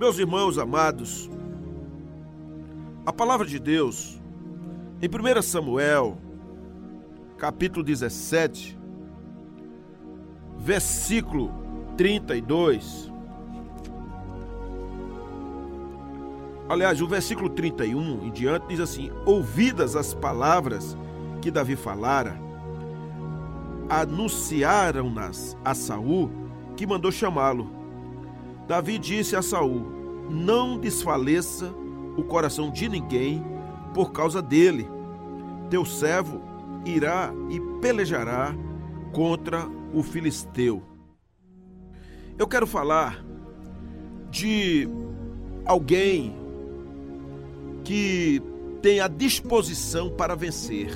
Meus irmãos amados, a palavra de Deus, em 1 Samuel, capítulo 17, versículo 32. Aliás, o versículo 31 em diante diz assim: Ouvidas as palavras que Davi falara, anunciaram-nas a Saul, que mandou chamá-lo. Davi disse a Saul: Não desfaleça o coração de ninguém por causa dele. Teu servo irá e pelejará contra o filisteu. Eu quero falar de alguém que tem a disposição para vencer.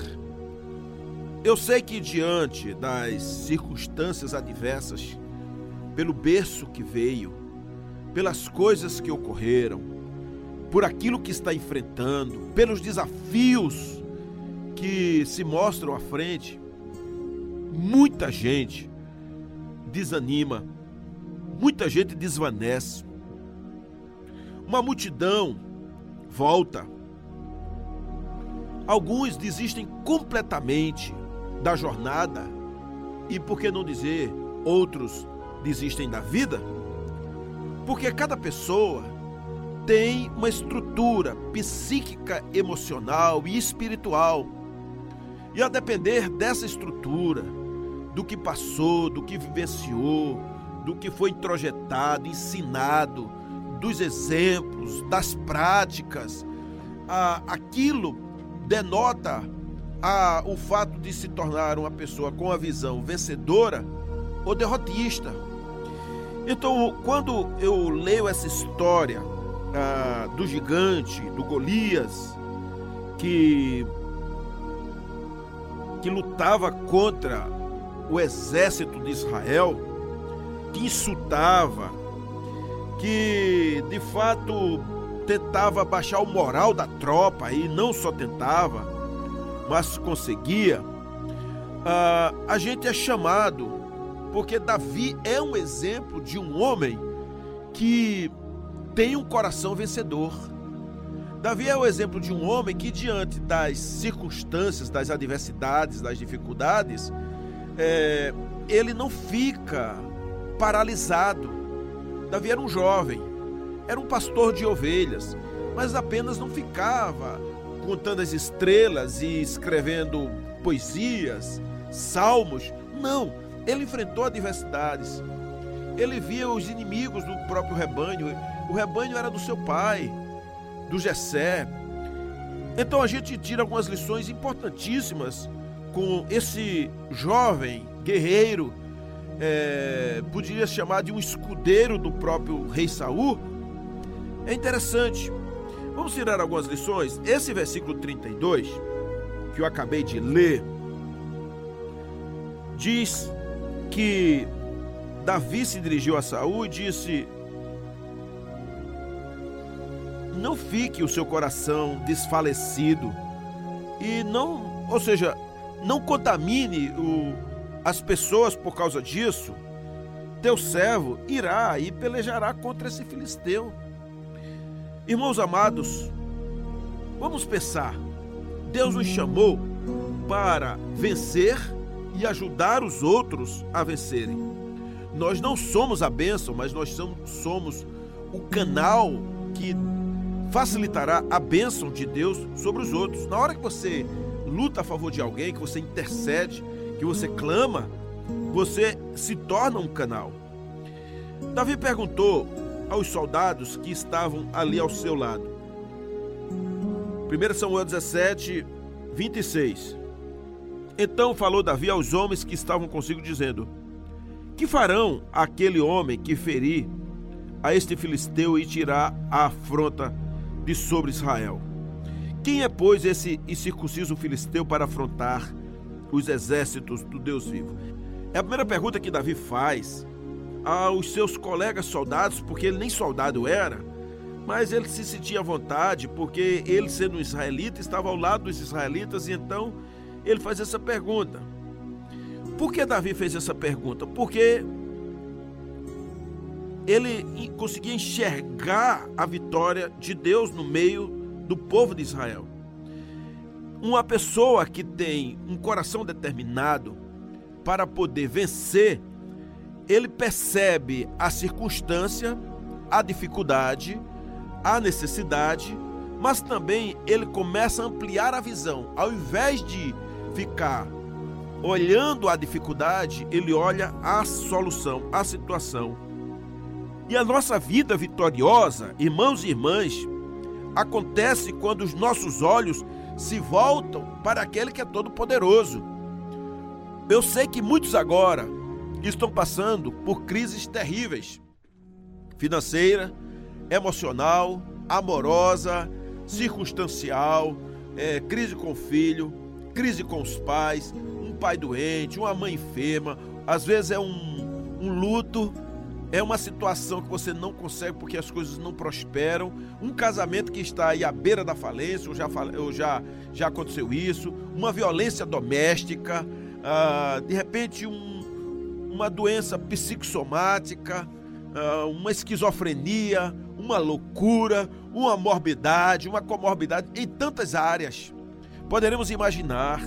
Eu sei que diante das circunstâncias adversas, pelo berço que veio, pelas coisas que ocorreram, por aquilo que está enfrentando, pelos desafios que se mostram à frente, muita gente desanima, muita gente desvanece. Uma multidão volta. Alguns desistem completamente da jornada e, por que não dizer, outros desistem da vida? Porque cada pessoa tem uma estrutura psíquica, emocional e espiritual. E a depender dessa estrutura, do que passou, do que vivenciou, do que foi introjetado, ensinado, dos exemplos, das práticas, aquilo denota o fato de se tornar uma pessoa com a visão vencedora ou derrotista. Então, quando eu leio essa história ah, do gigante, do Golias, que, que lutava contra o exército de Israel, que insultava, que de fato tentava baixar o moral da tropa e não só tentava, mas conseguia, ah, a gente é chamado, porque Davi é um exemplo de um homem que tem um coração vencedor. Davi é o exemplo de um homem que, diante das circunstâncias, das adversidades, das dificuldades, é, ele não fica paralisado. Davi era um jovem, era um pastor de ovelhas, mas apenas não ficava contando as estrelas e escrevendo poesias, salmos. Não, ele enfrentou adversidades. Ele via os inimigos do próprio rebanho. O rebanho era do seu pai, do Jessé. Então a gente tira algumas lições importantíssimas com esse jovem guerreiro, é, poderia se chamar de um escudeiro do próprio rei Saul. É interessante. Vamos tirar algumas lições. Esse versículo 32, que eu acabei de ler, diz que Davi se dirigiu a Saul e disse: Não fique o seu coração desfalecido e não, ou seja, não contamine o, as pessoas por causa disso, teu servo irá e pelejará contra esse filisteu. Irmãos amados, vamos pensar. Deus nos chamou para vencer e ajudar os outros a vencerem. Nós não somos a bênção, mas nós somos o canal que facilitará a bênção de Deus sobre os outros. Na hora que você luta a favor de alguém, que você intercede, que você clama, você se torna um canal. Davi perguntou aos soldados que estavam ali ao seu lado. 1 Samuel 17, 26. Então falou Davi aos homens que estavam consigo, dizendo: Que farão aquele homem que ferir a este filisteu e tirar a afronta de sobre Israel? Quem é, pois, esse incircunciso filisteu para afrontar os exércitos do Deus vivo? É a primeira pergunta que Davi faz aos seus colegas soldados, porque ele nem soldado era, mas ele se sentia à vontade, porque ele, sendo um israelita, estava ao lado dos israelitas, e então ele faz essa pergunta. Por que Davi fez essa pergunta? Porque ele conseguia enxergar a vitória de Deus no meio do povo de Israel. Uma pessoa que tem um coração determinado para poder vencer, ele percebe a circunstância, a dificuldade, a necessidade, mas também ele começa a ampliar a visão. Ao invés de ficar olhando a dificuldade, ele olha a solução, a situação. E a nossa vida vitoriosa, irmãos e irmãs, acontece quando os nossos olhos se voltam para aquele que é todo-poderoso. Eu sei que muitos agora estão passando por crises terríveis financeira, emocional, amorosa, circunstancial, é, crise com o filho, crise com os pais, um pai doente, uma mãe enferma, às vezes é um, um luto é uma situação que você não consegue porque as coisas não prosperam, um casamento que está aí à beira da falência, ou já, ou já, já aconteceu isso, uma violência doméstica, ah, de repente um, uma doença psicossomática, ah, uma esquizofrenia, uma loucura, uma morbidade, uma comorbidade em tantas áreas. Poderemos imaginar.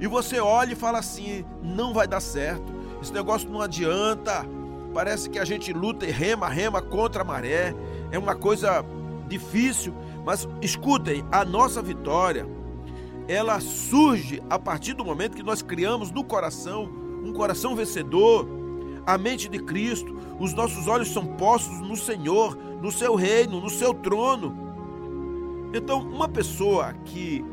E você olha e fala assim: não vai dar certo, esse negócio não adianta Parece que a gente luta e rema, rema contra a maré. É uma coisa difícil, mas escutem, a nossa vitória, ela surge a partir do momento que nós criamos no coração um coração vencedor, a mente de Cristo, os nossos olhos são postos no Senhor, no seu reino, no seu trono. Então, uma pessoa que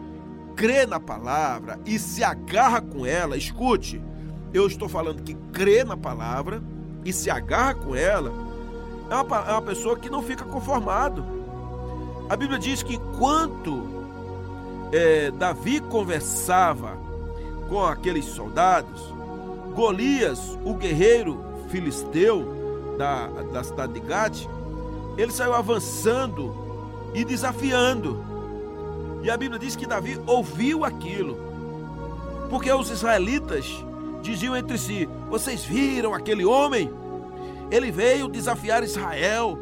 crê na palavra e se agarra com ela, escute, eu estou falando que crê na palavra e se agarra com ela, é uma, é uma pessoa que não fica conformado. A Bíblia diz que enquanto é, Davi conversava com aqueles soldados, Golias, o guerreiro filisteu da, da cidade de Gade, ele saiu avançando e desafiando. E a Bíblia diz que Davi ouviu aquilo, porque os israelitas diziam entre si: Vocês viram aquele homem? Ele veio desafiar Israel.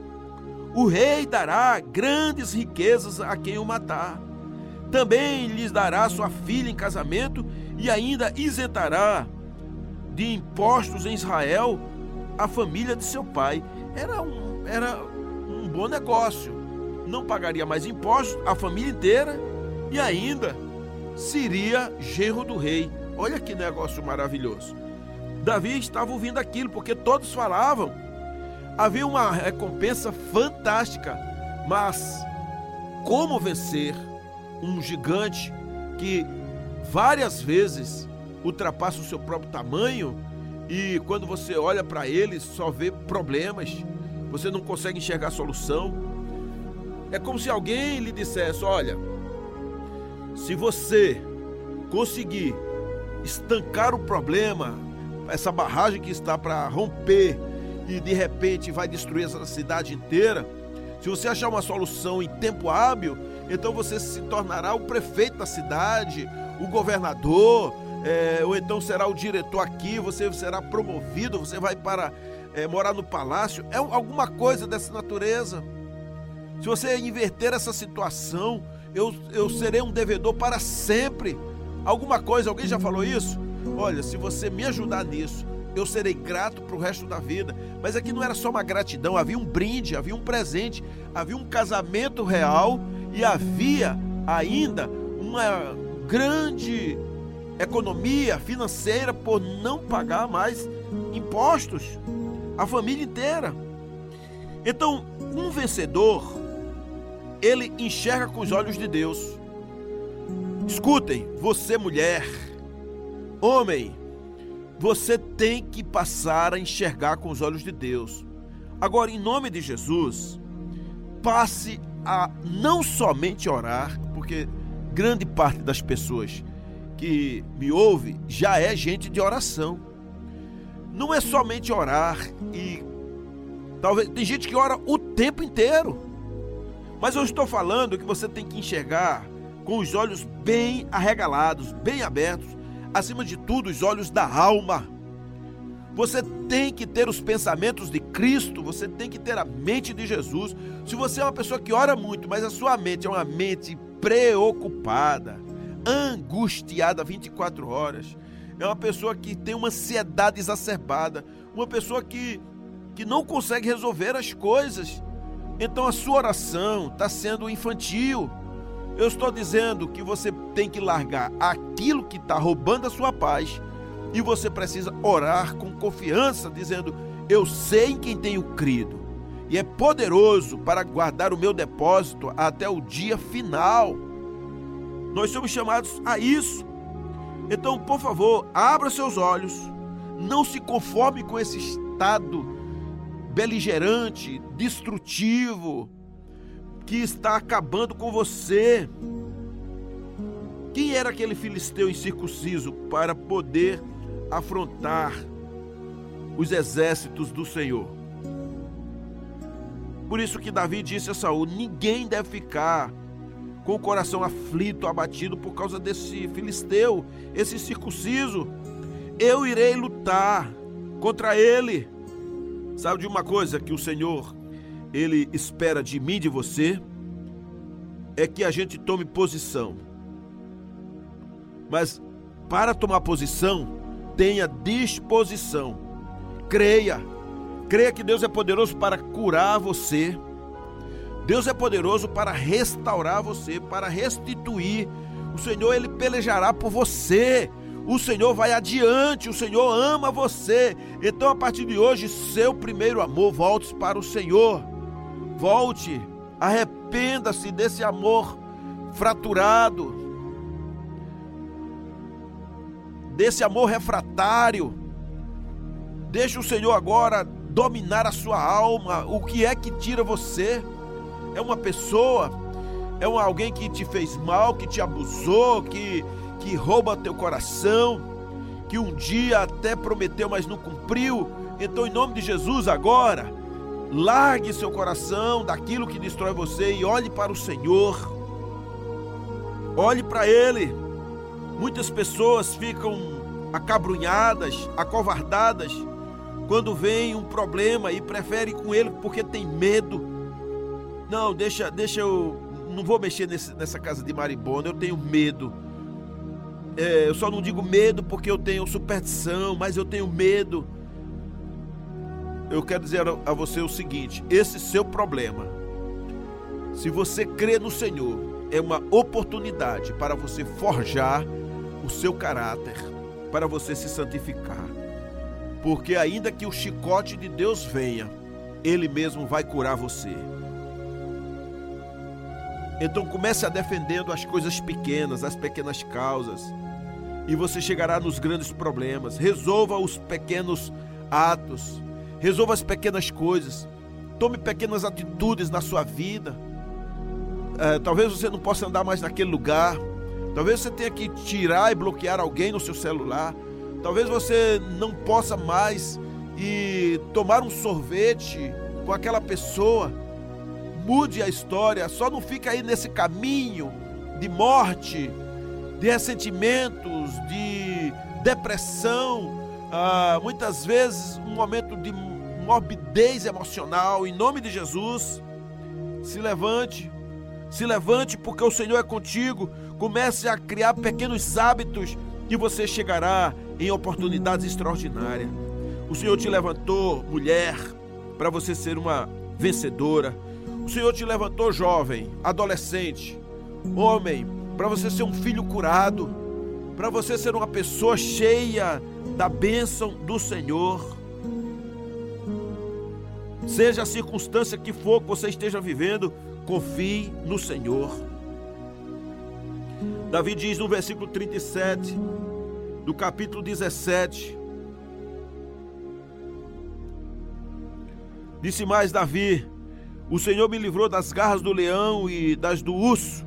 O rei dará grandes riquezas a quem o matar. Também lhes dará sua filha em casamento e ainda isentará de impostos em Israel a família de seu pai. Era um, era um bom negócio. Não pagaria mais impostos, a família inteira, e ainda seria genro do rei. Olha que negócio maravilhoso. Davi estava ouvindo aquilo, porque todos falavam. Havia uma recompensa fantástica, mas como vencer um gigante que várias vezes ultrapassa o seu próprio tamanho e quando você olha para ele só vê problemas, você não consegue enxergar solução. É como se alguém lhe dissesse: Olha, se você conseguir estancar o problema, essa barragem que está para romper e de repente vai destruir essa cidade inteira, se você achar uma solução em tempo hábil, então você se tornará o prefeito da cidade, o governador, é, ou então será o diretor aqui, você será promovido, você vai para é, morar no palácio, é alguma coisa dessa natureza. Se você inverter essa situação, eu, eu serei um devedor para sempre alguma coisa, alguém já falou isso? Olha, se você me ajudar nisso, eu serei grato para o resto da vida. Mas aqui não era só uma gratidão, havia um brinde, havia um presente, havia um casamento real e havia ainda uma grande economia financeira por não pagar mais impostos. A família inteira. Então, um vencedor, ele enxerga com os olhos de Deus. Escutem, você mulher, homem, você tem que passar a enxergar com os olhos de Deus. Agora, em nome de Jesus, passe a não somente orar, porque grande parte das pessoas que me ouve já é gente de oração. Não é somente orar e talvez tem gente que ora o tempo inteiro. Mas eu estou falando que você tem que enxergar com os olhos bem arregalados, bem abertos, acima de tudo, os olhos da alma. Você tem que ter os pensamentos de Cristo, você tem que ter a mente de Jesus. Se você é uma pessoa que ora muito, mas a sua mente é uma mente preocupada, angustiada 24 horas, é uma pessoa que tem uma ansiedade exacerbada, uma pessoa que, que não consegue resolver as coisas. Então a sua oração está sendo infantil. Eu estou dizendo que você tem que largar aquilo que está roubando a sua paz e você precisa orar com confiança, dizendo: Eu sei em quem tenho crido e é poderoso para guardar o meu depósito até o dia final. Nós somos chamados a isso. Então, por favor, abra seus olhos, não se conforme com esse estado beligerante, destrutivo, que está acabando com você. Quem era aquele filisteu incircunciso para poder afrontar os exércitos do Senhor? Por isso que Davi disse a Saul: ninguém deve ficar com o coração aflito, abatido por causa desse filisteu, esse circunciso. Eu irei lutar contra ele. Sabe de uma coisa que o Senhor ele espera de mim, de você, é que a gente tome posição. Mas para tomar posição, tenha disposição. Creia. Creia que Deus é poderoso para curar você Deus é poderoso para restaurar você, para restituir. O Senhor ele pelejará por você. O Senhor vai adiante, o Senhor ama você. Então, a partir de hoje, seu primeiro amor, volte para o Senhor. Volte, arrependa-se desse amor fraturado, desse amor refratário. Deixe o Senhor agora dominar a sua alma. O que é que tira você? é uma pessoa, é um alguém que te fez mal, que te abusou, que, que rouba teu coração, que um dia até prometeu, mas não cumpriu. Então, em nome de Jesus, agora, largue seu coração daquilo que destrói você e olhe para o Senhor. Olhe para Ele. Muitas pessoas ficam acabrunhadas, acovardadas, quando vem um problema e preferem com ele porque tem medo não, deixa, deixa eu. Não vou mexer nesse, nessa casa de Maribona, eu tenho medo. É, eu só não digo medo porque eu tenho superstição, mas eu tenho medo. Eu quero dizer a você o seguinte: esse seu problema, se você crê no Senhor, é uma oportunidade para você forjar o seu caráter, para você se santificar. Porque ainda que o chicote de Deus venha, Ele mesmo vai curar você. Então comece a defendendo as coisas pequenas, as pequenas causas, e você chegará nos grandes problemas. Resolva os pequenos atos, resolva as pequenas coisas, tome pequenas atitudes na sua vida. É, talvez você não possa andar mais naquele lugar, talvez você tenha que tirar e bloquear alguém no seu celular, talvez você não possa mais e tomar um sorvete com aquela pessoa. Mude a história, só não fica aí nesse caminho de morte, de ressentimentos, de depressão, ah, muitas vezes um momento de morbidez emocional. Em nome de Jesus, se levante, se levante porque o Senhor é contigo. Comece a criar pequenos hábitos e você chegará em oportunidades extraordinárias. O Senhor te levantou, mulher, para você ser uma vencedora. O Senhor te levantou jovem, adolescente, homem, para você ser um filho curado, para você ser uma pessoa cheia da bênção do Senhor. Seja a circunstância que for que você esteja vivendo, confie no Senhor. Davi diz no versículo 37 do capítulo 17: Disse mais Davi: o Senhor me livrou das garras do leão e das do urso.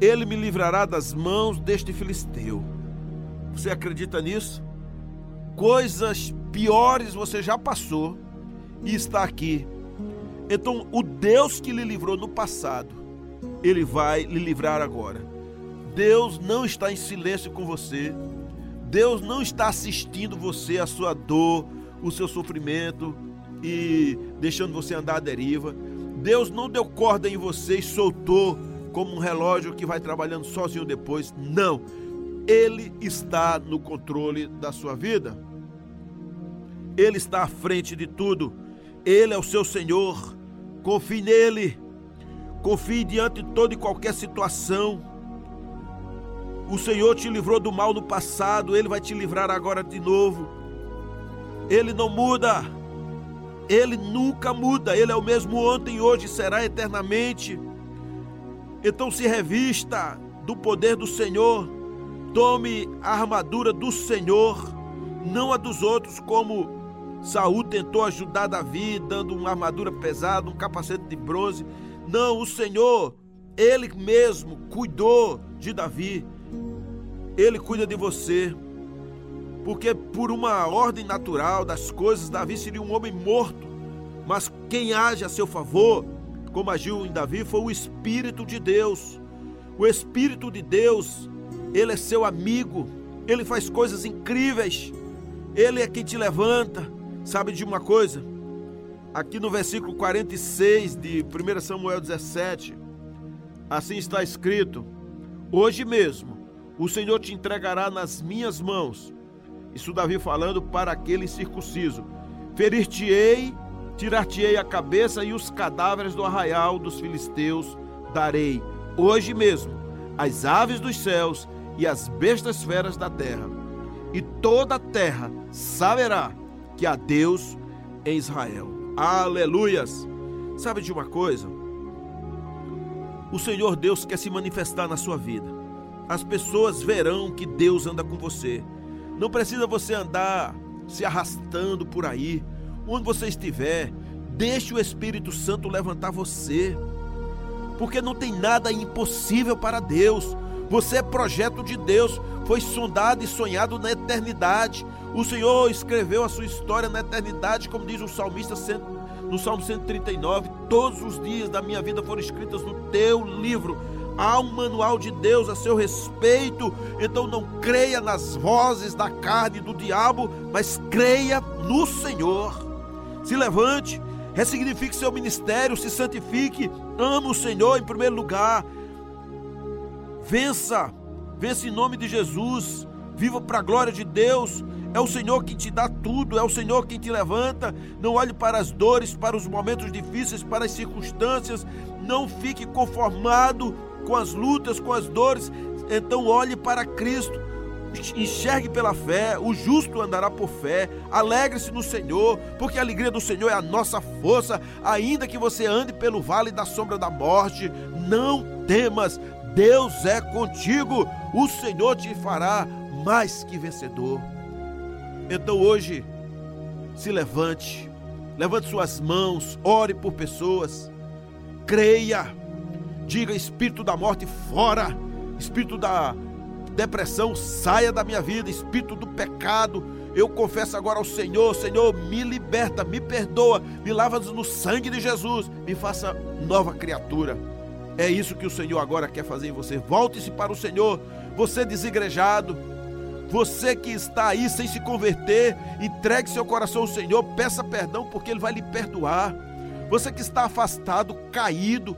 Ele me livrará das mãos deste filisteu. Você acredita nisso? Coisas piores você já passou e está aqui. Então, o Deus que lhe livrou no passado, ele vai lhe livrar agora. Deus não está em silêncio com você. Deus não está assistindo você, a sua dor, o seu sofrimento e deixando você andar à deriva. Deus não deu corda em você e soltou como um relógio que vai trabalhando sozinho depois. Não. Ele está no controle da sua vida. Ele está à frente de tudo. Ele é o seu Senhor. Confie nele. Confie diante de toda e qualquer situação. O Senhor te livrou do mal no passado, ele vai te livrar agora de novo. Ele não muda. Ele nunca muda. Ele é o mesmo ontem, hoje será eternamente. Então se revista do poder do Senhor. Tome a armadura do Senhor, não a dos outros, como Saul tentou ajudar Davi, dando uma armadura pesada, um capacete de bronze. Não, o Senhor, ele mesmo cuidou de Davi. Ele cuida de você. Porque por uma ordem natural das coisas, Davi seria um homem morto. Mas quem age a seu favor, como agiu em Davi, foi o Espírito de Deus. O Espírito de Deus, ele é seu amigo. Ele faz coisas incríveis. Ele é quem te levanta. Sabe de uma coisa? Aqui no versículo 46 de 1 Samuel 17, assim está escrito: Hoje mesmo o Senhor te entregará nas minhas mãos. Isso Davi falando para aquele circunciso: Ferir-te-ei, tirar-te-ei a cabeça e os cadáveres do arraial dos filisteus darei. Hoje mesmo as aves dos céus e as bestas feras da terra. E toda a terra saberá que há Deus em Israel. Aleluias! Sabe de uma coisa? O Senhor Deus quer se manifestar na sua vida. As pessoas verão que Deus anda com você. Não precisa você andar se arrastando por aí. Onde você estiver, deixe o Espírito Santo levantar você. Porque não tem nada impossível para Deus. Você é projeto de Deus, foi sondado e sonhado na eternidade. O Senhor escreveu a sua história na eternidade, como diz o salmista no Salmo 139. Todos os dias da minha vida foram escritos no teu livro. Há um manual de Deus a seu respeito. Então não creia nas vozes da carne do diabo, mas creia no Senhor. Se levante, ressignifique seu ministério, se santifique, ame o Senhor em primeiro lugar. Vença, vença em nome de Jesus. Viva para a glória de Deus. É o Senhor quem te dá tudo, é o Senhor quem te levanta. Não olhe para as dores, para os momentos difíceis, para as circunstâncias. Não fique conformado com as lutas, com as dores. Então olhe para Cristo. Enxergue pela fé, o justo andará por fé. Alegre-se no Senhor, porque a alegria do Senhor é a nossa força. Ainda que você ande pelo vale da sombra da morte, não temas, Deus é contigo. O Senhor te fará mais que vencedor. Então hoje, se levante, levante suas mãos, ore por pessoas, creia, diga: Espírito da morte, fora, Espírito da depressão, saia da minha vida, Espírito do pecado. Eu confesso agora ao Senhor: Senhor, me liberta, me perdoa, me lava no sangue de Jesus, me faça nova criatura. É isso que o Senhor agora quer fazer em você. Volte-se para o Senhor, você desigrejado você que está aí sem se converter, entregue seu coração ao Senhor, peça perdão porque Ele vai lhe perdoar. Você que está afastado, caído,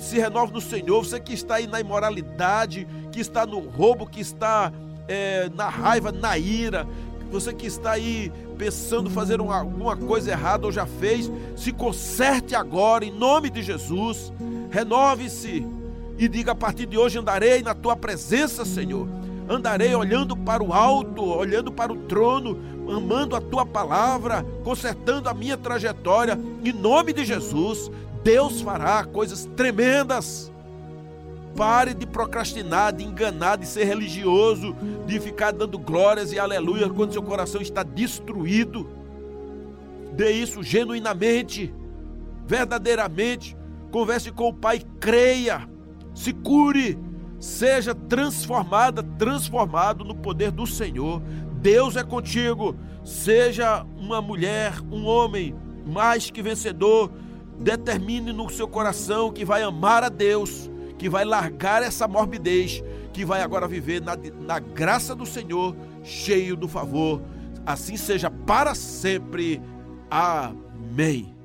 se renove no Senhor. Você que está aí na imoralidade, que está no roubo, que está é, na raiva, na ira. Você que está aí pensando fazer uma, alguma coisa errada ou já fez, se conserte agora em nome de Jesus. Renove-se e diga: a partir de hoje andarei na tua presença, Senhor andarei olhando para o alto, olhando para o trono, amando a tua palavra, consertando a minha trajetória. Em nome de Jesus, Deus fará coisas tremendas. Pare de procrastinar, de enganar, de ser religioso, de ficar dando glórias e aleluia quando seu coração está destruído. Dê isso genuinamente, verdadeiramente. Converse com o Pai, creia, se cure, Seja transformada, transformado no poder do Senhor. Deus é contigo. Seja uma mulher, um homem mais que vencedor. Determine no seu coração que vai amar a Deus, que vai largar essa morbidez, que vai agora viver na, na graça do Senhor, cheio do favor. Assim seja para sempre. Amém.